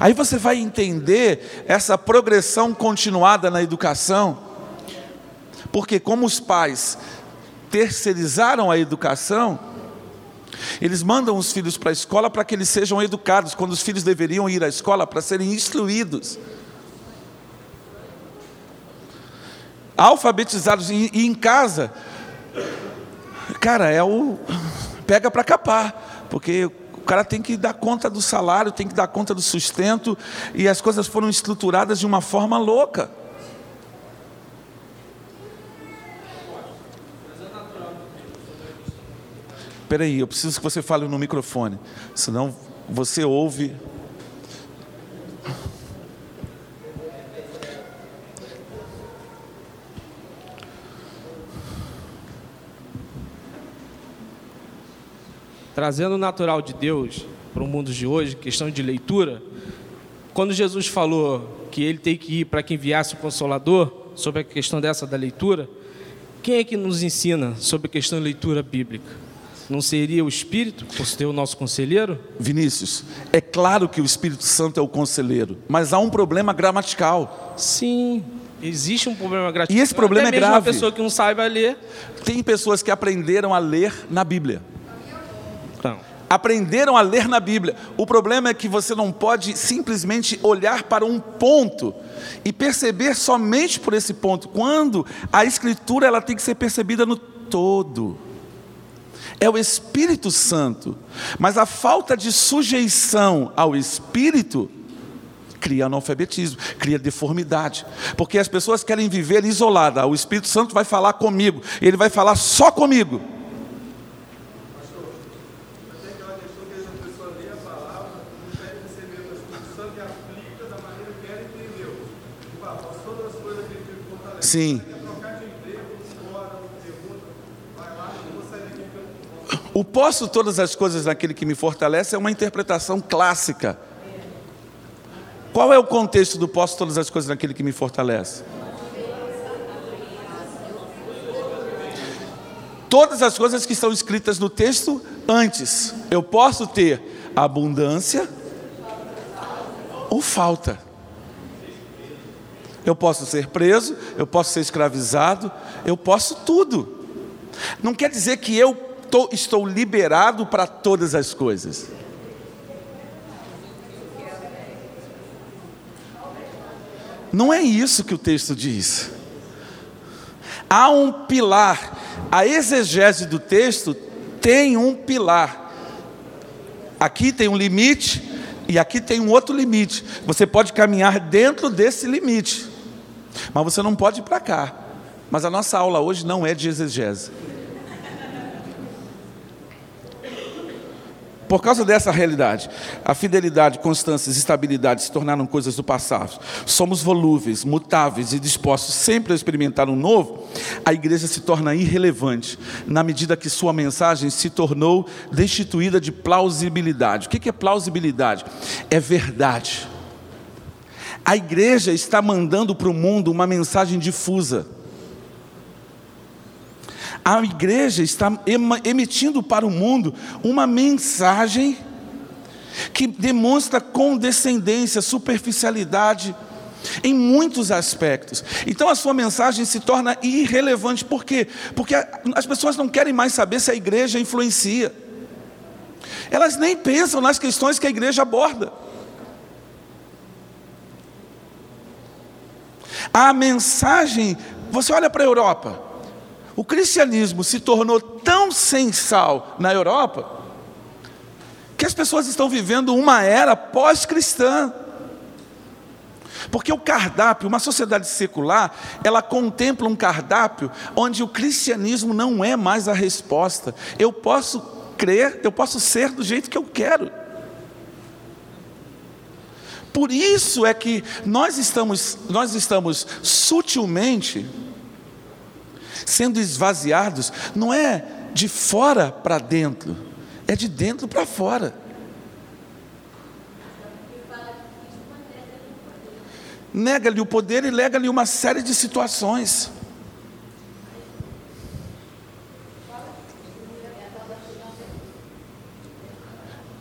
[SPEAKER 1] Aí você vai entender essa progressão continuada na educação, porque como os pais terceirizaram a educação, eles mandam os filhos para a escola para que eles sejam educados, quando os filhos deveriam ir à escola para serem instruídos. Alfabetizados e, em casa, cara, é o pega para capar, porque cara tem que dar conta do salário, tem que dar conta do sustento, e as coisas foram estruturadas de uma forma louca. Espera aí, eu preciso que você fale no microfone, senão você ouve
[SPEAKER 2] trazendo o natural de Deus para o mundo de hoje, questão de leitura, quando Jesus falou que ele tem que ir para que enviasse o Consolador, sobre a questão dessa da leitura, quem é que nos ensina sobre a questão de leitura bíblica? Não seria o Espírito, por ser o nosso conselheiro?
[SPEAKER 1] Vinícius, é claro que o Espírito Santo é o conselheiro, mas há um problema gramatical.
[SPEAKER 2] Sim, existe um problema gramatical.
[SPEAKER 1] E esse problema é grave.
[SPEAKER 2] uma pessoa que não saiba ler.
[SPEAKER 1] Tem pessoas que aprenderam a ler na Bíblia.
[SPEAKER 2] Então.
[SPEAKER 1] Aprenderam a ler na Bíblia. O problema é que você não pode simplesmente olhar para um ponto e perceber somente por esse ponto. Quando a Escritura ela tem que ser percebida no todo. É o Espírito Santo. Mas a falta de sujeição ao Espírito cria analfabetismo, cria deformidade. Porque as pessoas querem viver isoladas. O Espírito Santo vai falar comigo, ele vai falar só comigo. Sim. O posso todas as coisas naquele que me fortalece é uma interpretação clássica. Qual é o contexto do posso todas as coisas naquele que me fortalece? Todas as coisas que estão escritas no texto antes. Eu posso ter abundância ou falta. Eu posso ser preso, eu posso ser escravizado, eu posso tudo. Não quer dizer que eu tô, estou liberado para todas as coisas. Não é isso que o texto diz. Há um pilar. A exegese do texto tem um pilar. Aqui tem um limite e aqui tem um outro limite. Você pode caminhar dentro desse limite. Mas você não pode ir para cá. Mas a nossa aula hoje não é de exegese. Por causa dessa realidade, a fidelidade, constância e estabilidade se tornaram coisas do passado. Somos volúveis, mutáveis e dispostos sempre a experimentar um novo. A igreja se torna irrelevante na medida que sua mensagem se tornou destituída de plausibilidade. O que é plausibilidade? É verdade. A igreja está mandando para o mundo uma mensagem difusa. A igreja está emitindo para o mundo uma mensagem que demonstra condescendência, superficialidade em muitos aspectos. Então a sua mensagem se torna irrelevante. Por quê? Porque as pessoas não querem mais saber se a igreja influencia. Elas nem pensam nas questões que a igreja aborda. A mensagem, você olha para a Europa, o cristianismo se tornou tão sem sal na Europa, que as pessoas estão vivendo uma era pós-cristã. Porque o cardápio, uma sociedade secular, ela contempla um cardápio onde o cristianismo não é mais a resposta. Eu posso crer, eu posso ser do jeito que eu quero. Por isso é que nós estamos, nós estamos sutilmente sendo esvaziados, não é de fora para dentro, é de dentro para fora. Nega-lhe o poder e lega-lhe uma série de situações.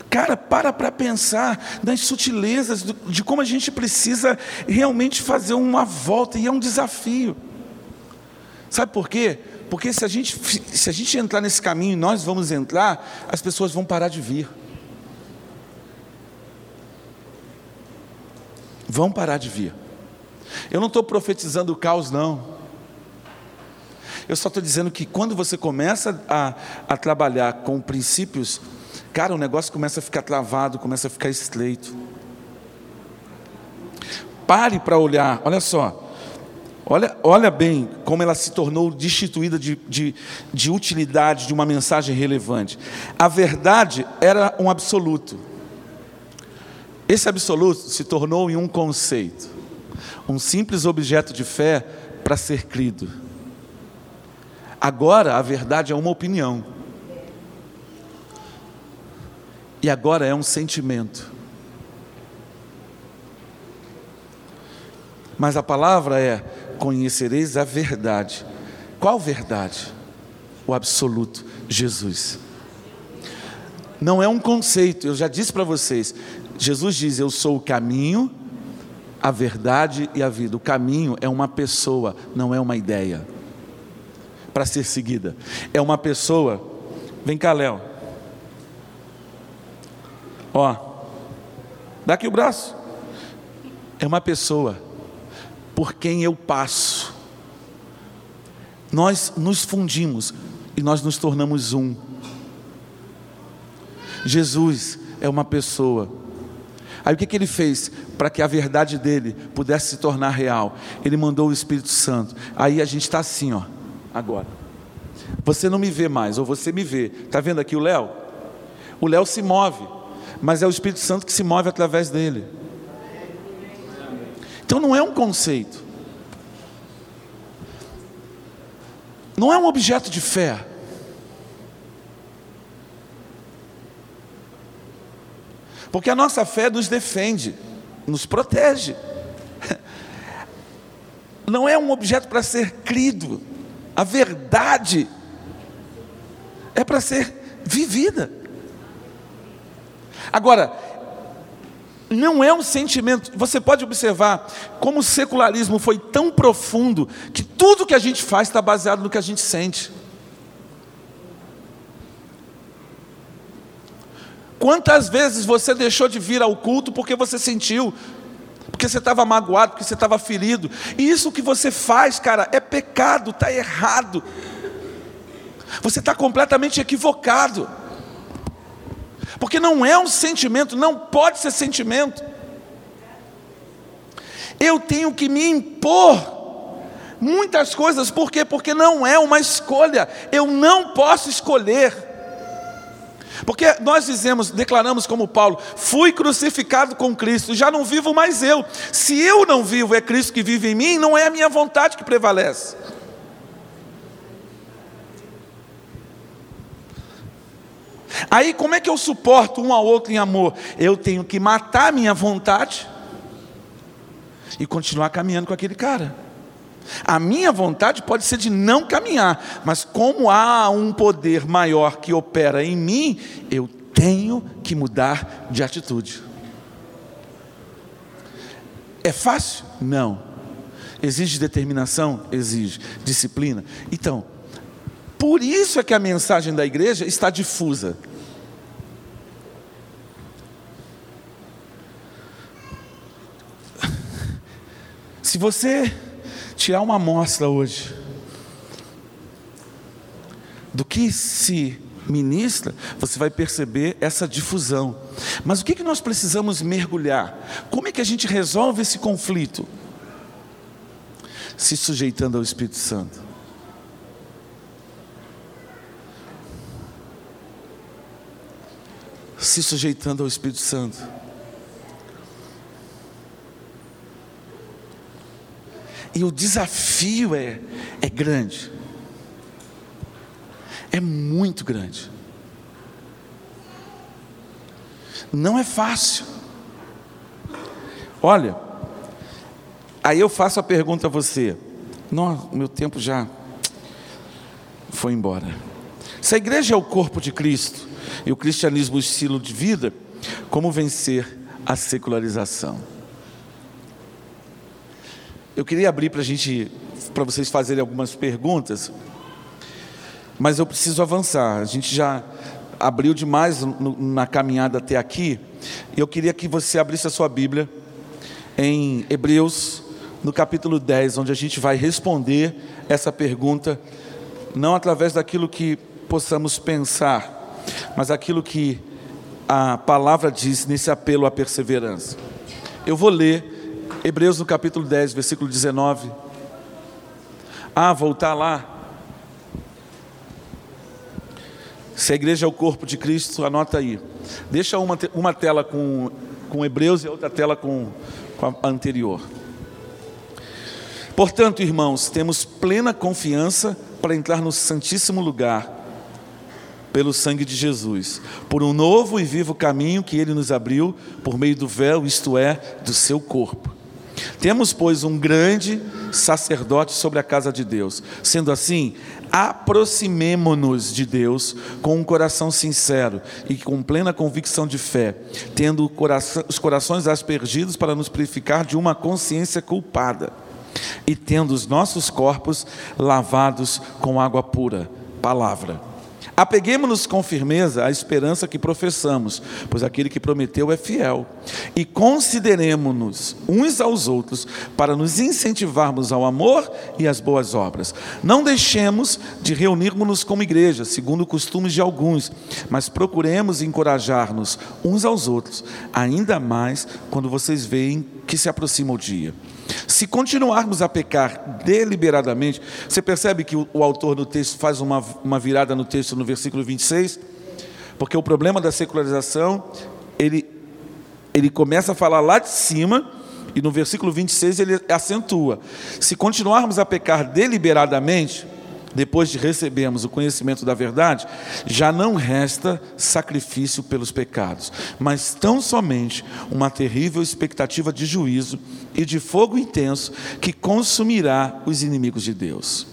[SPEAKER 1] Cara, para para pensar nas sutilezas de como a gente precisa realmente fazer uma volta, e é um desafio. Sabe por quê? Porque se a gente, se a gente entrar nesse caminho e nós vamos entrar, as pessoas vão parar de vir. Vão parar de vir. Eu não estou profetizando o caos, não. Eu só estou dizendo que quando você começa a, a trabalhar com princípios Cara, o negócio começa a ficar travado, começa a ficar estreito. Pare para olhar, olha só. Olha, olha bem como ela se tornou destituída de, de, de utilidade, de uma mensagem relevante. A verdade era um absoluto. Esse absoluto se tornou em um conceito, um simples objeto de fé para ser crido. Agora a verdade é uma opinião. e agora é um sentimento. Mas a palavra é: conhecereis a verdade. Qual verdade? O absoluto, Jesus. Não é um conceito, eu já disse para vocês. Jesus diz: Eu sou o caminho, a verdade e a vida. O caminho é uma pessoa, não é uma ideia para ser seguida. É uma pessoa. Vem cá, Léo. Ó, dá aqui o braço. É uma pessoa por quem eu passo. Nós nos fundimos e nós nos tornamos um. Jesus é uma pessoa. Aí o que, que ele fez para que a verdade dele pudesse se tornar real? Ele mandou o Espírito Santo. Aí a gente está assim, ó, agora. Você não me vê mais, ou você me vê. Está vendo aqui o Léo? O Léo se move mas é o Espírito Santo que se move através dele. Então não é um conceito, não é um objeto de fé. Porque a nossa fé nos defende, nos protege. Não é um objeto para ser crido. A verdade é para ser vivida. Agora, não é um sentimento. Você pode observar como o secularismo foi tão profundo que tudo que a gente faz está baseado no que a gente sente. Quantas vezes você deixou de vir ao culto porque você sentiu, porque você estava magoado, porque você estava ferido, e isso que você faz, cara, é pecado, está errado, você está completamente equivocado. Porque não é um sentimento, não pode ser sentimento. Eu tenho que me impor muitas coisas, por quê? Porque não é uma escolha, eu não posso escolher. Porque nós dizemos, declaramos como Paulo: fui crucificado com Cristo, já não vivo mais eu. Se eu não vivo, é Cristo que vive em mim, não é a minha vontade que prevalece. Aí, como é que eu suporto um ao outro em amor? Eu tenho que matar a minha vontade e continuar caminhando com aquele cara. A minha vontade pode ser de não caminhar, mas como há um poder maior que opera em mim, eu tenho que mudar de atitude. É fácil? Não. Exige determinação? Exige. Disciplina? Então, por isso é que a mensagem da igreja está difusa. Se você tirar uma amostra hoje do que se ministra, você vai perceber essa difusão. Mas o que, que nós precisamos mergulhar? Como é que a gente resolve esse conflito? Se sujeitando ao Espírito Santo. Se sujeitando ao Espírito Santo. E o desafio é, é grande. É muito grande. Não é fácil. Olha, aí eu faço a pergunta a você. Não, meu tempo já foi embora. Se a igreja é o corpo de Cristo e o cristianismo o estilo de vida, como vencer a secularização? Eu queria abrir para a gente, para vocês fazerem algumas perguntas, mas eu preciso avançar. A gente já abriu demais na caminhada até aqui. E eu queria que você abrisse a sua Bíblia em Hebreus, no capítulo 10, onde a gente vai responder essa pergunta, não através daquilo que possamos pensar, mas aquilo que a palavra diz nesse apelo à perseverança. Eu vou ler Hebreus no capítulo 10, versículo 19. Ah, voltar lá. Se a igreja é o corpo de Cristo, anota aí. Deixa uma, uma tela com, com Hebreus e outra tela com, com a anterior. Portanto, irmãos, temos plena confiança para entrar no Santíssimo Lugar pelo sangue de Jesus, por um novo e vivo caminho que ele nos abriu por meio do véu, isto é, do seu corpo. Temos, pois, um grande sacerdote sobre a casa de Deus. Sendo assim, aproximemo-nos de Deus com um coração sincero e com plena convicção de fé, tendo os corações aspergidos para nos purificar de uma consciência culpada e tendo os nossos corpos lavados com água pura. Palavra Apeguemos-nos com firmeza à esperança que professamos, pois aquele que prometeu é fiel. E consideremos-nos uns aos outros para nos incentivarmos ao amor e às boas obras. Não deixemos de reunirmos-nos como igreja, segundo costumes de alguns, mas procuremos encorajar-nos uns aos outros, ainda mais quando vocês veem que se aproxima o dia. Se continuarmos a pecar deliberadamente, você percebe que o, autor no texto faz uma, uma virada no texto no versículo 26? Porque o problema da secularização, ele, ele começa a falar lá de cima, e no versículo 26 ele acentua: se continuarmos a pecar deliberadamente, depois de recebermos o conhecimento da verdade, já não resta sacrifício pelos pecados, mas tão somente uma terrível expectativa de juízo e de fogo intenso que consumirá os inimigos de Deus.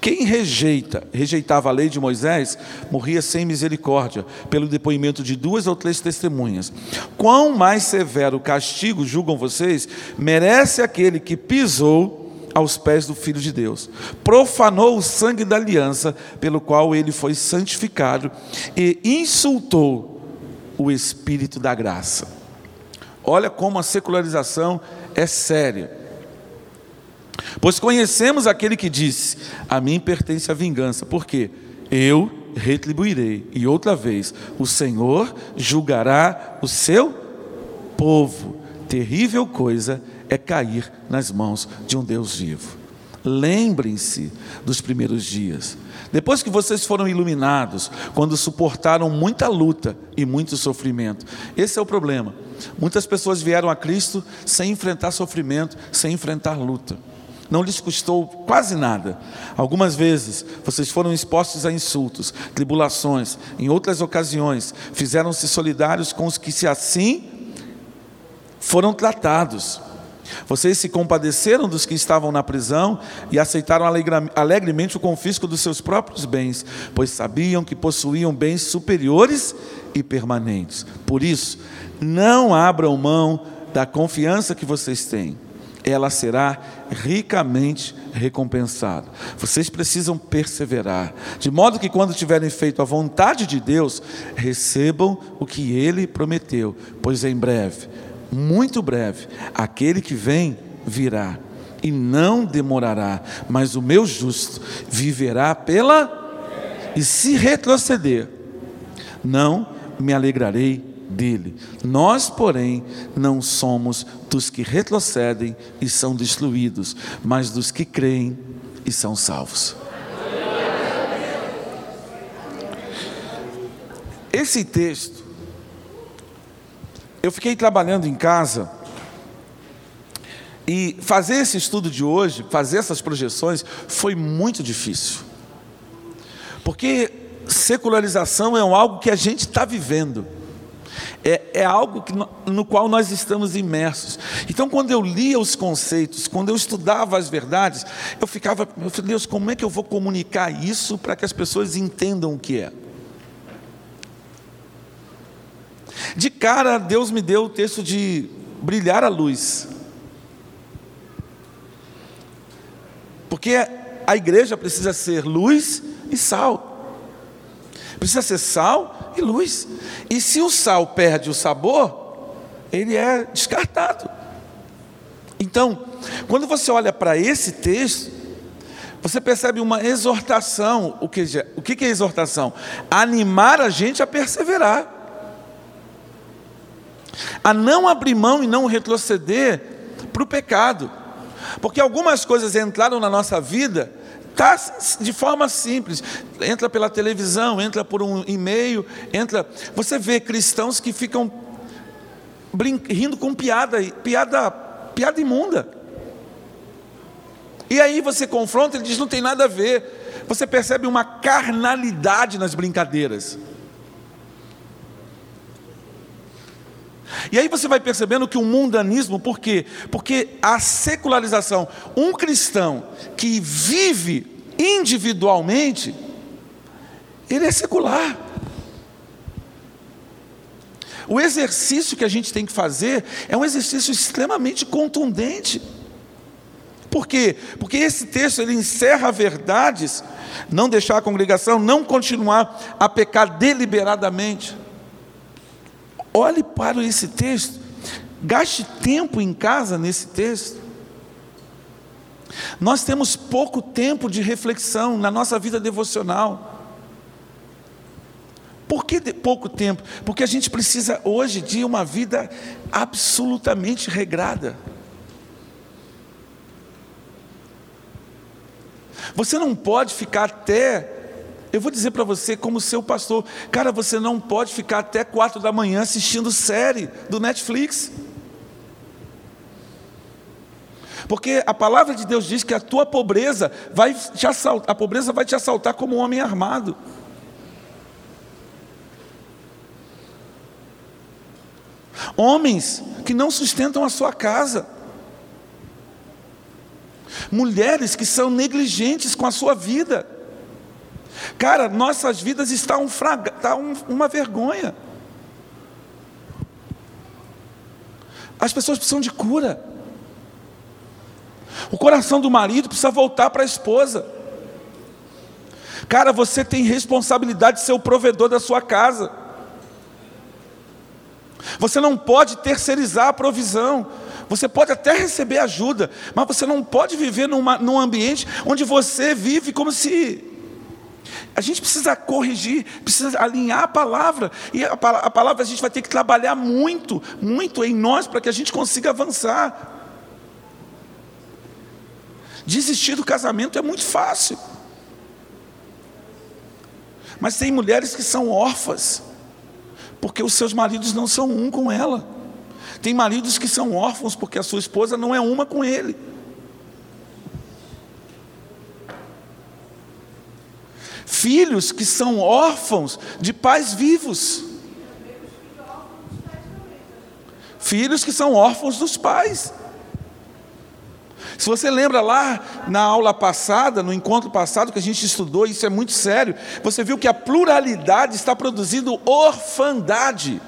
[SPEAKER 1] Quem rejeita, rejeitava a lei de Moisés, morria sem misericórdia, pelo depoimento de duas ou três testemunhas. Quão mais severo castigo, julgam vocês, merece aquele que pisou aos pés do Filho de Deus. Profanou o sangue da aliança pelo qual ele foi santificado e insultou o Espírito da graça. Olha como a secularização é séria. Pois conhecemos aquele que disse: A mim pertence a vingança, porque eu retribuirei, e outra vez o Senhor julgará o seu povo. Terrível coisa é cair nas mãos de um Deus vivo. lembrem-se dos primeiros dias. Depois que vocês foram iluminados, quando suportaram muita luta e muito sofrimento. Esse é o problema. Muitas pessoas vieram a Cristo sem enfrentar sofrimento, sem enfrentar luta. Não lhes custou quase nada. Algumas vezes vocês foram expostos a insultos, tribulações. Em outras ocasiões, fizeram-se solidários com os que, se assim, foram tratados. Vocês se compadeceram dos que estavam na prisão e aceitaram alegremente o confisco dos seus próprios bens, pois sabiam que possuíam bens superiores e permanentes. Por isso, não abram mão da confiança que vocês têm, ela será ricamente recompensada. Vocês precisam perseverar, de modo que, quando tiverem feito a vontade de Deus, recebam o que Ele prometeu, pois em breve muito breve, aquele que vem virá e não demorará, mas o meu justo viverá pela e se retroceder, não me alegrarei dele. Nós, porém, não somos dos que retrocedem e são destruídos, mas dos que creem e são salvos. Esse texto eu fiquei trabalhando em casa e fazer esse estudo de hoje, fazer essas projeções, foi muito difícil. Porque secularização é algo que a gente está vivendo. É, é, algo que, no, qual nós estamos imersos. Então, quando eu lia os conceitos, quando eu estudava as verdades, eu ficava, meu Deus, como é que eu vou comunicar isso para que as pessoas entendam o que é? De cara, Deus me deu o texto de brilhar a luz. Porque a igreja precisa ser luz e sal. Precisa ser sal e luz. E se o sal perde o sabor, ele é descartado. Então, quando você olha para esse texto, você percebe uma exortação. O que, o que é exortação? Animar a gente a perseverar a não abrir mão e não retroceder para o pecado, porque algumas coisas entraram na nossa vida tá, de forma simples, entra pela televisão, entra por um e-mail, entra. Você vê cristãos que ficam rindo com piada, piada, piada imunda. E aí você confronta, ele diz: não tem nada a ver. Você percebe uma carnalidade nas brincadeiras. E aí você vai percebendo que o mundanismo, por quê? Porque a secularização, um cristão que vive individualmente, ele é secular. O exercício que a gente tem que fazer é um exercício extremamente contundente. Por quê? Porque esse texto ele encerra verdades, não deixar a congregação, não continuar a pecar deliberadamente. Olhe para esse texto, gaste tempo em casa nesse texto. Nós temos pouco tempo de reflexão na nossa vida devocional. Por que pouco tempo? Porque a gente precisa hoje de uma vida absolutamente regrada. Você não pode ficar até eu vou dizer para você, como seu pastor, cara, você não pode ficar até quatro da manhã assistindo série do Netflix. Porque a palavra de Deus diz que a tua pobreza vai te assaltar, a pobreza vai te assaltar como um homem armado. Homens que não sustentam a sua casa. Mulheres que são negligentes com a sua vida. Cara, nossas vidas estão um fraga, tá um, uma vergonha. As pessoas precisam de cura. O coração do marido precisa voltar para a esposa. Cara, você tem responsabilidade de ser o provedor da sua casa. Você não pode terceirizar a provisão. Você pode até receber ajuda, mas você não pode viver numa, num ambiente onde você vive como se a gente precisa corrigir, precisa alinhar a palavra. E a, palavra a gente vai ter que trabalhar muito, muito em nós para que a gente consiga avançar. Desistir do casamento é muito fácil. Mas tem mulheres que são órfãs, porque os seus maridos não são um com ela. Tem maridos que são órfãos porque a sua esposa não é uma com ele. Filhos que são órfãos de pais vivos. Filhos que são órfãos dos pais. Se você lembra lá na aula passada, no encontro passado que a gente estudou, isso é muito sério, você viu que a pluralidade está produzindo orfandade.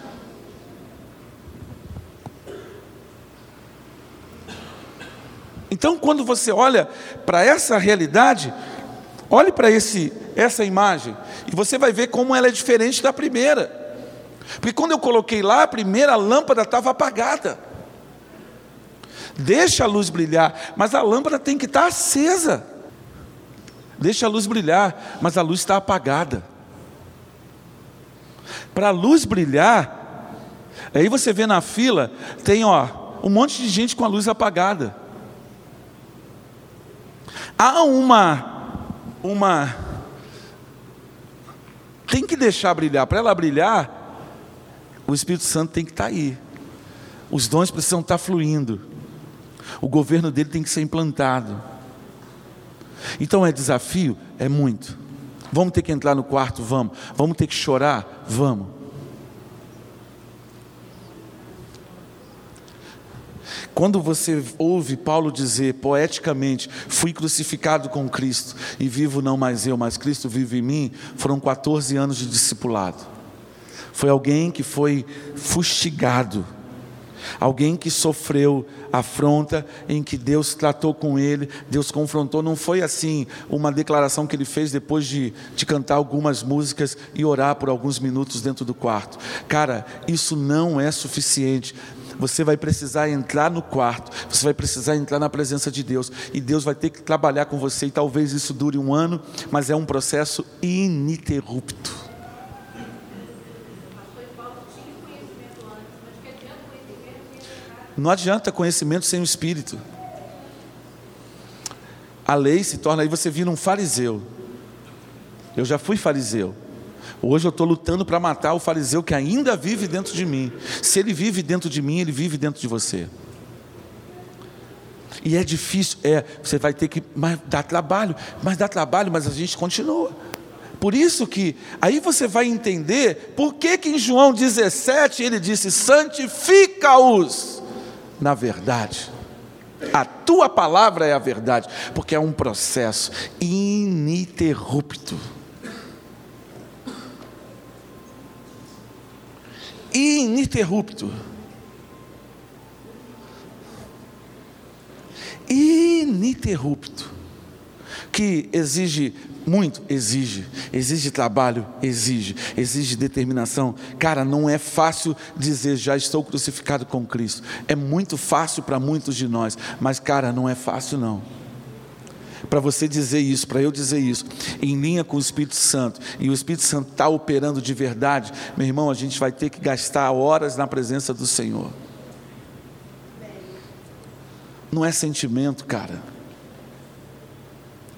[SPEAKER 1] Então, quando você olha para essa realidade, olhe para essa imagem e você vai ver como ela é diferente da primeira. Porque quando eu coloquei lá, a primeira lâmpada estava apagada. Deixa a luz brilhar, mas a lâmpada tem que estar acesa. Deixa a luz brilhar, mas a luz está apagada. Para a luz brilhar, aí você vê na fila, tem ó, um monte de gente com a luz apagada. Há uma, uma, tem que deixar brilhar. Para ela brilhar, o Espírito Santo tem que estar aí. Os dons precisam estar fluindo. O governo dele tem que ser implantado. Então é desafio? É muito. Vamos ter que entrar no quarto? Vamos. Vamos ter que chorar? Vamos. Quando você ouve Paulo dizer poeticamente: Fui crucificado com Cristo e vivo não mais eu, mas Cristo vive em mim, foram 14 anos de discipulado. Foi alguém que foi fustigado Alguém que sofreu afronta, em que Deus tratou com ele, Deus confrontou. Não foi assim uma declaração que ele fez depois de, de cantar algumas músicas e orar por alguns minutos dentro do quarto. Cara, isso não é suficiente você vai precisar entrar no quarto, você vai precisar entrar na presença de Deus, e Deus vai ter que trabalhar com você, e talvez isso dure um ano, mas é um processo ininterrupto. Não adianta conhecimento sem o Espírito. A lei se torna, aí você vira um fariseu. Eu já fui fariseu. Hoje eu estou lutando para matar o fariseu que ainda vive dentro de mim. Se ele vive dentro de mim, ele vive dentro de você. E é difícil, é, você vai ter que mas dar trabalho, mas dá trabalho, mas a gente continua. Por isso que aí você vai entender por que, que em João 17 ele disse: santifica-os na verdade. A tua palavra é a verdade, porque é um processo ininterrupto. Ininterrupto. Ininterrupto. Que exige muito? Exige. Exige trabalho? Exige. Exige determinação. Cara, não é fácil dizer já estou crucificado com Cristo. É muito fácil para muitos de nós, mas, cara, não é fácil não. Para você dizer isso, para eu dizer isso, em linha com o Espírito Santo, e o Espírito Santo está operando de verdade, meu irmão, a gente vai ter que gastar horas na presença do Senhor. Não é sentimento, cara,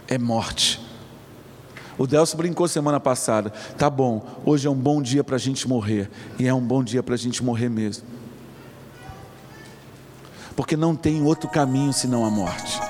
[SPEAKER 1] é morte. O Delcio brincou semana passada. Tá bom, hoje é um bom dia para a gente morrer. E é um bom dia para a gente morrer mesmo. Porque não tem outro caminho senão a morte.